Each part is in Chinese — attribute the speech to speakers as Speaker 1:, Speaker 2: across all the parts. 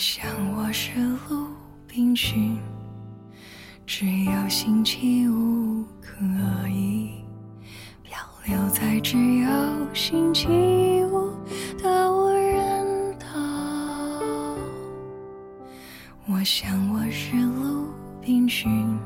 Speaker 1: 想我是鲁滨逊，只有星期五可以漂流在只有星期五的无人岛。我想我是鲁滨逊，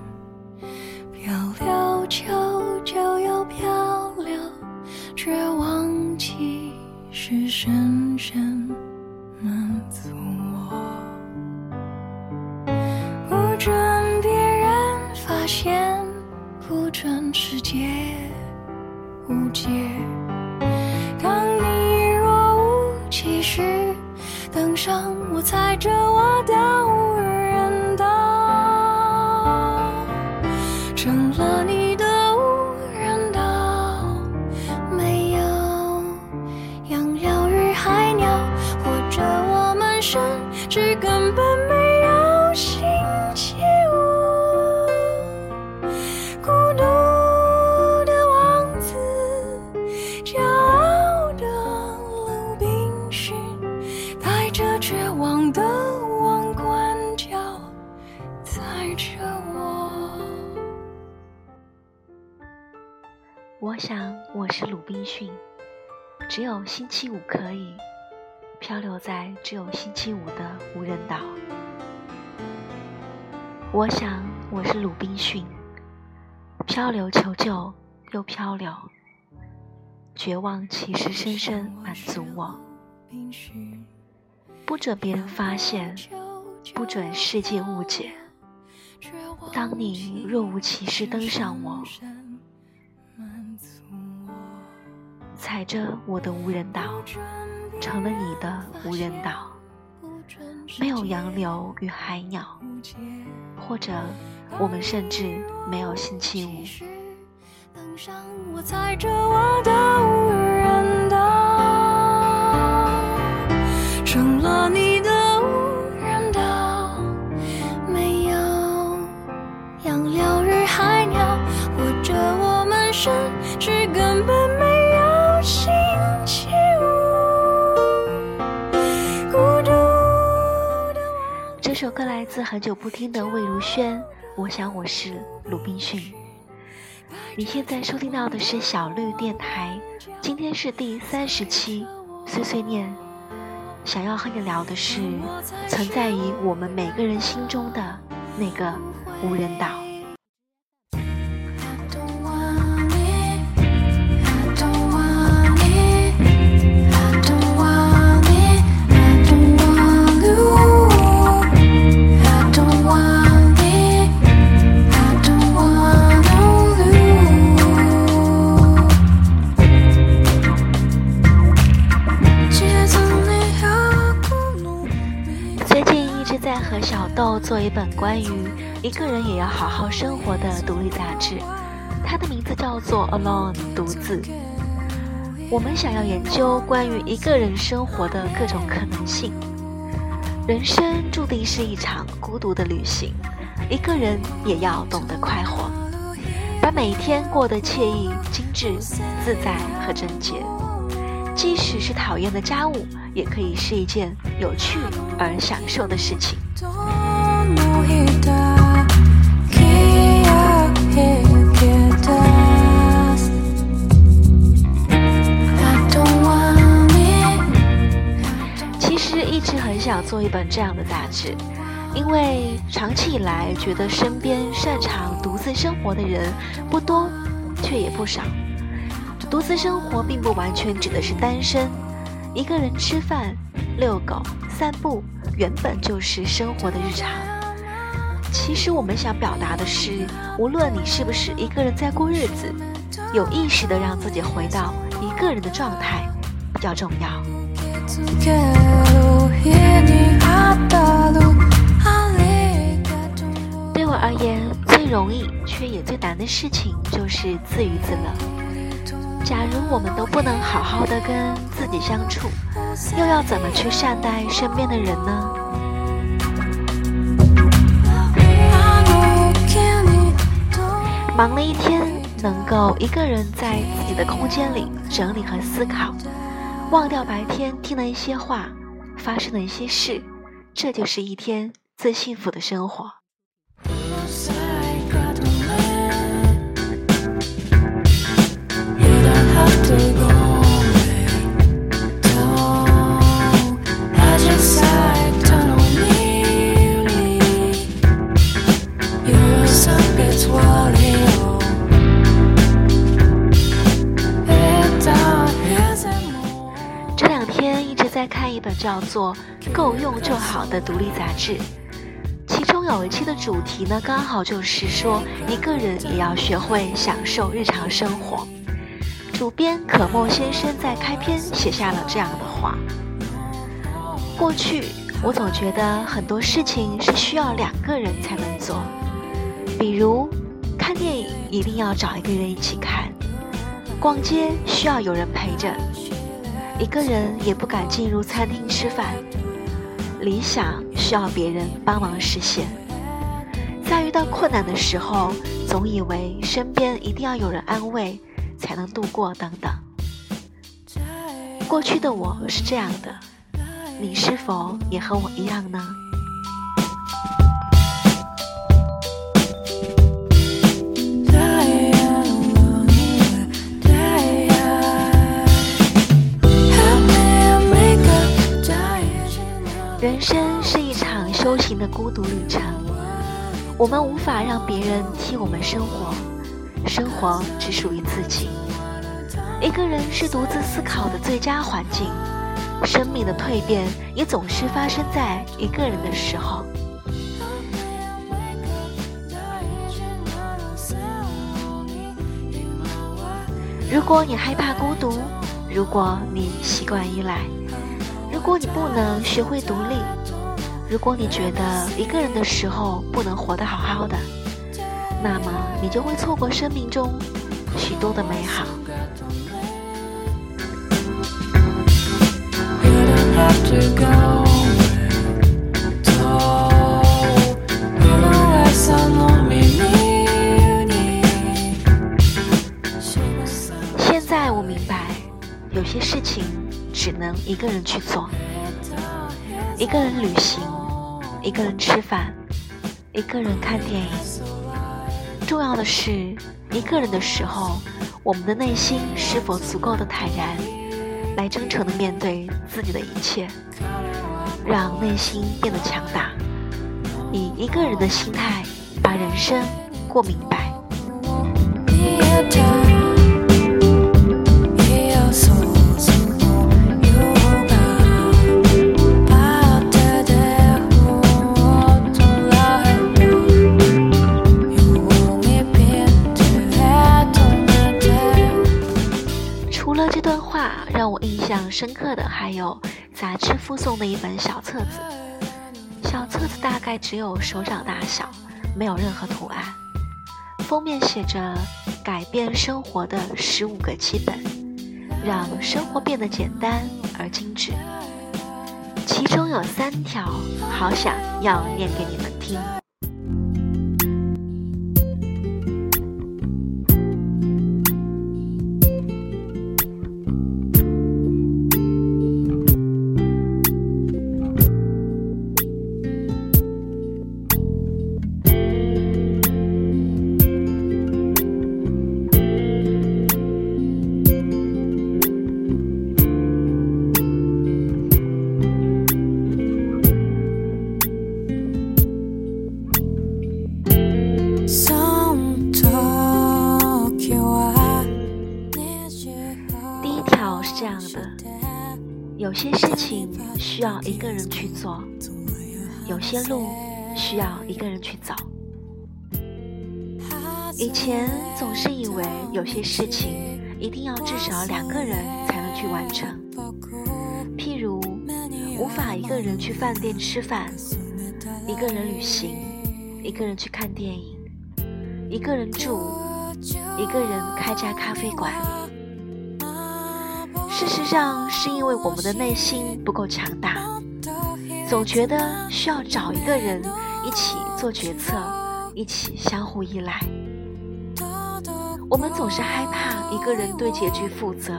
Speaker 2: 只有星期五可以漂流在只有星期五的无人岛。我想我是鲁滨逊，漂流求救又漂流，绝望其实深深满足我。不准别人发现，不准世界误解。当你若无其事登上我，踩着我的无人岛，成了你的无人岛，没有洋流与海鸟，或者我们甚至没有星期五。
Speaker 1: 登上我踩着我的无人
Speaker 2: 歌来自很久不听的魏如萱，我想我是鲁滨逊。你现在收听到的是小绿电台，今天是第三十期碎碎念。想要和你聊的是存在于我们每个人心中的那个无人岛。关于一个人也要好好生活的独立杂志，它的名字叫做《Alone》独自。我们想要研究关于一个人生活的各种可能性。人生注定是一场孤独的旅行，一个人也要懂得快活，把每一天过得惬意、精致、自在和整洁。即使是讨厌的家务，也可以是一件有趣而享受的事情。其实一直很想做一本这样的杂志，因为长期以来觉得身边擅长独自生活的人不多，却也不少。独自生活并不完全指的是单身，一个人吃饭、遛狗、散步，原本就是生活的日常。其实我们想表达的是，无论你是不是一个人在过日子，有意识的让自己回到一个人的状态比较重要。对我而言，最容易却也最难的事情就是自娱自乐。假如我们都不能好好的跟自己相处，又要怎么去善待身边的人呢？忙了一天，能够一个人在自己的空间里整理和思考，忘掉白天听的一些话，发生的一些事，这就是一天最幸福的生活。独立杂志，其中有一期的主题呢，刚好就是说一个人也要学会享受日常生活。主编可莫先生在开篇写下了这样的话：过去我总觉得很多事情是需要两个人才能做，比如看电影一定要找一个人一起看，逛街需要有人陪着。一个人也不敢进入餐厅吃饭，理想需要别人帮忙实现。在遇到困难的时候，总以为身边一定要有人安慰，才能度过等等。过去的我是这样的，你是否也和我一样呢？人生是一场修行的孤独旅程，我们无法让别人替我们生活，生活只属于自己。一个人是独自思考的最佳环境，生命的蜕变也总是发生在一个人的时候。如果你害怕孤独，如果你习惯依赖。如果你不能学会独立，如果你觉得一个人的时候不能活得好好的，那么你就会错过生命中许多的美好。现在我明白，有些事情。只能一个人去做，一个人旅行，一个人吃饭，一个人看电影。重要的是，一个人的时候，我们的内心是否足够的坦然，来真诚的面对自己的一切，让内心变得强大，以一个人的心态把人生过明白。深刻的还有杂志附送的一本小册子，小册子大概只有手掌大小，没有任何图案，封面写着“改变生活的十五个基本，让生活变得简单而精致”，其中有三条，好想要念给你们听。有些事情需要一个人去做，有些路需要一个人去走。以前总是以为有些事情一定要至少两个人才能去完成，譬如无法一个人去饭店吃饭，一个人旅行，一个人去看电影，一个人住，一个人开家咖啡馆。事实上，是因为我们的内心不够强大，总觉得需要找一个人一起做决策，一起相互依赖。我们总是害怕一个人对结局负责，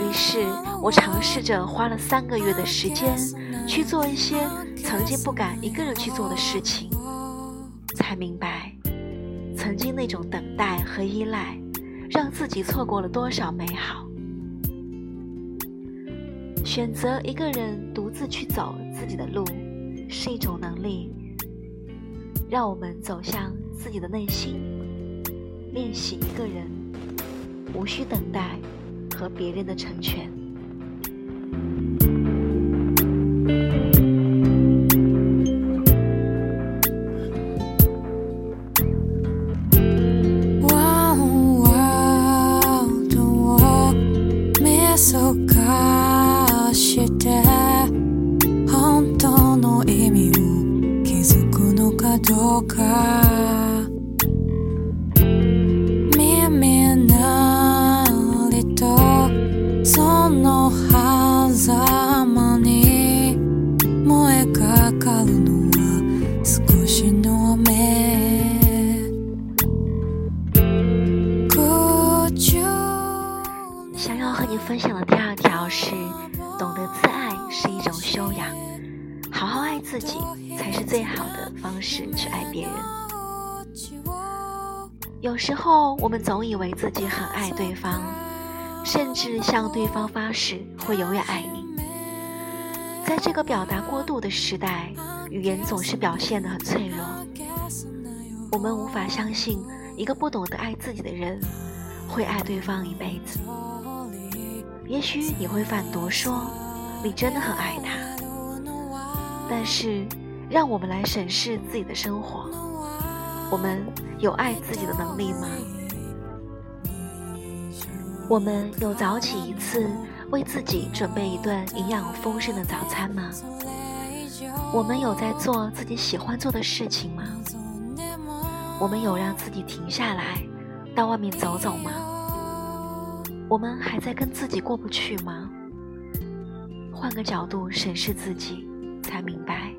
Speaker 2: 于是我尝试着花了三个月的时间去做一些曾经不敢一个人去做的事情，才明白，曾经那种等待和依赖，让自己错过了多少美好。选择一个人独自去走自己的路，是一种能力，让我们走向自己的内心，练习一个人，无需等待和别人的成全。далека 式去爱别人。有时候我们总以为自己很爱对方，甚至向对方发誓会永远爱你。在这个表达过度的时代，语言总是表现得很脆弱，我们无法相信一个不懂得爱自己的人会爱对方一辈子。也许你会反驳说，你真的很爱他。但是，让我们来审视自己的生活：我们有爱自己的能力吗？我们有早起一次，为自己准备一顿营养丰盛的早餐吗？我们有在做自己喜欢做的事情吗？我们有让自己停下来，到外面走走吗？我们还在跟自己过不去吗？换个角度审视自己，才明白，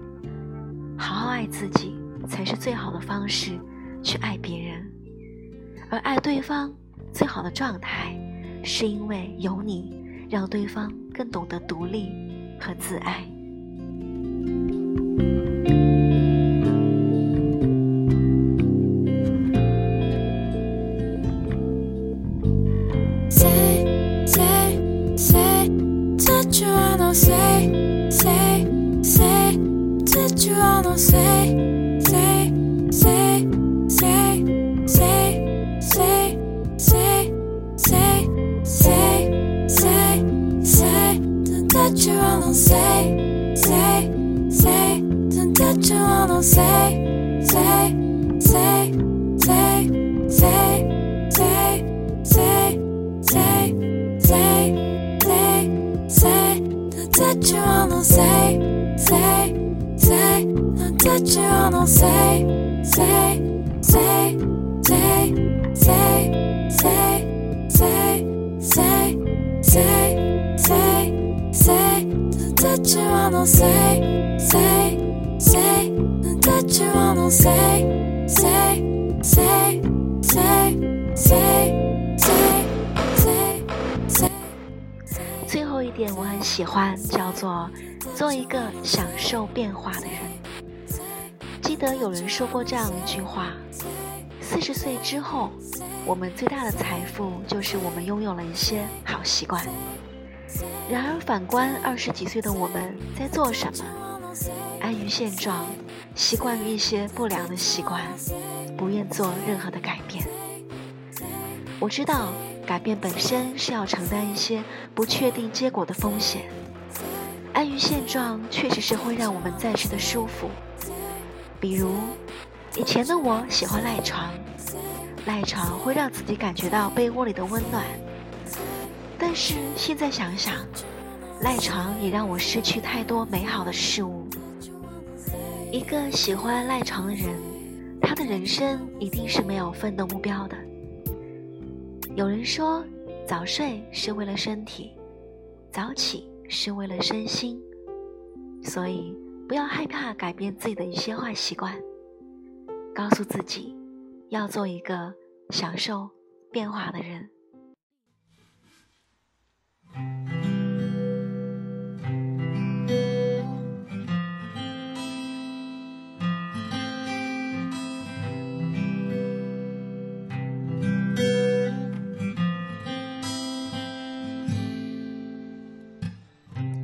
Speaker 2: 好好爱自己才是最好的方式去爱别人。而爱对方最好的状态，是因为有你，让对方更懂得独立和自爱。最后一点我很喜欢，叫做做一个享受变化的人。记得有人说过这样一句话：四十岁之后，我们最大的财富就是我们拥有了一些好习惯。然而反观二十几岁的我们在做什么？安于现状，习惯于一些不良的习惯，不愿做任何的改变。我知道改变本身是要承担一些不确定结果的风险。安于现状确实是会让我们暂时的舒服。比如，以前的我喜欢赖床，赖床会让自己感觉到被窝里的温暖。但是现在想想，赖床也让我失去太多美好的事物。一个喜欢赖床的人，他的人生一定是没有奋斗目标的。有人说，早睡是为了身体，早起是为了身心，所以不要害怕改变自己的一些坏习惯，告诉自己，要做一个享受变化的人。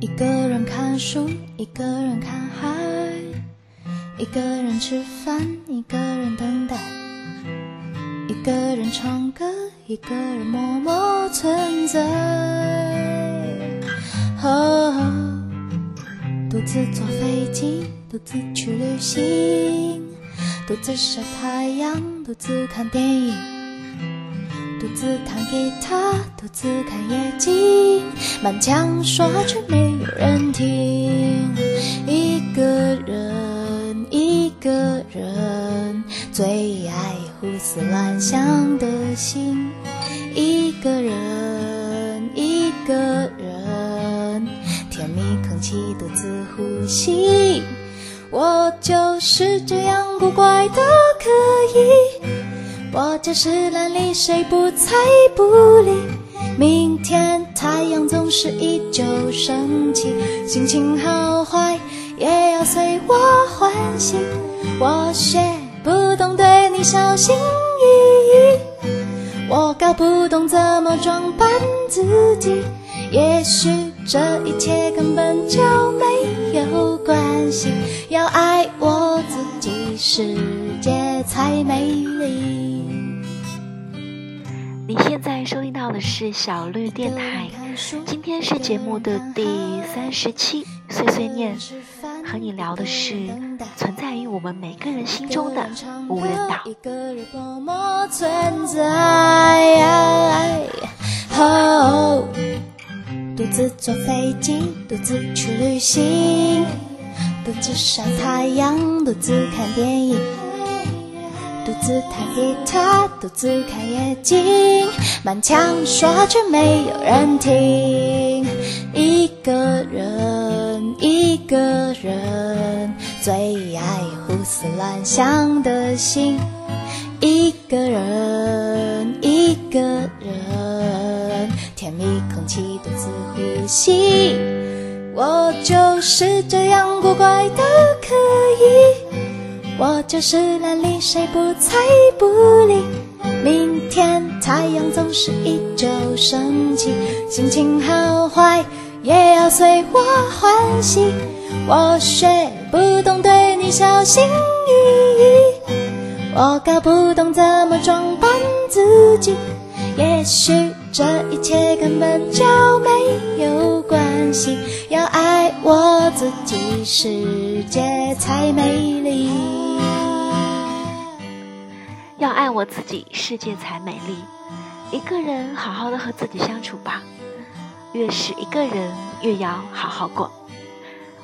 Speaker 3: 一个人看书，一个人看海，一个人吃饭，一个人等待，一个人唱歌，一个人默默存在。哦，独自坐飞机，独自去旅行，独自晒太阳，独自看电影。独自弹吉他，独自看夜景，满腔说话却没有人听。一个人，一个人，最爱胡思乱想的心。一个人，一个人，甜蜜空气独自呼吸。我就是这样古怪的可以。我就是懒理，谁不睬不理。明天太阳总是依旧升起，心情好坏也要随我欢喜。我学不懂对你小心翼翼，我搞不懂怎么装扮自己。也许这一切根本就没有关系，要爱我自己，世界才美丽。
Speaker 2: 你现在收听到的是小绿电台，今天是节目的第三十期碎碎念，和你聊的是存在于我们每个人心中的无人岛。
Speaker 3: 独自坐飞机，独自去旅行，独自晒太阳，独自看电影。独自弹吉他，独自看夜景，满腔说却没有人听。一个人，一个人，最爱胡思乱想的心。一个人，一个人，甜蜜空气独自呼吸。我就是这样古怪的可以。我就是懒理，谁不睬不理。明天太阳总是依旧升起，心情好坏也要随我欢喜。我学不懂对你小心翼翼，我搞不懂怎么装扮自己。也许这一切根本就没有关系，要爱我自己，世界才美丽。
Speaker 2: 要爱我自己，世界才美丽。一个人好好的和自己相处吧，越是一个人，越要好好过。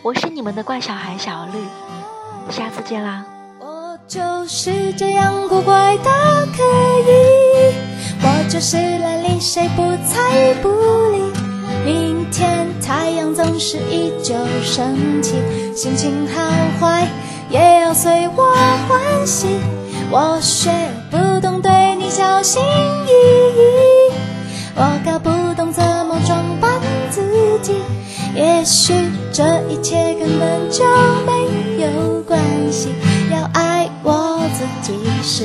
Speaker 2: 我是你们的怪小孩小绿，下次见啦。
Speaker 3: 我就是这样古怪的可以，我就是懒理，谁不睬不理。明天太阳总是依旧升起，心情好坏也要随我欢喜。我学不懂，对你小心翼翼。我搞不懂怎么装扮自己，也许这一切根本就没有关系。要爱我自己，世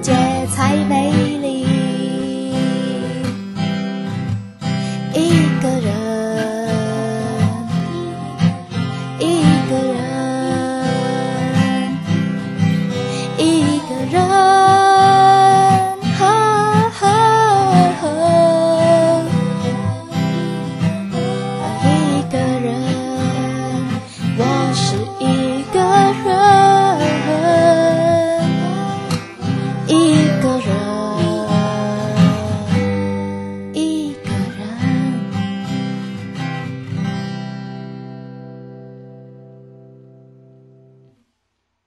Speaker 3: 界才美丽。咦？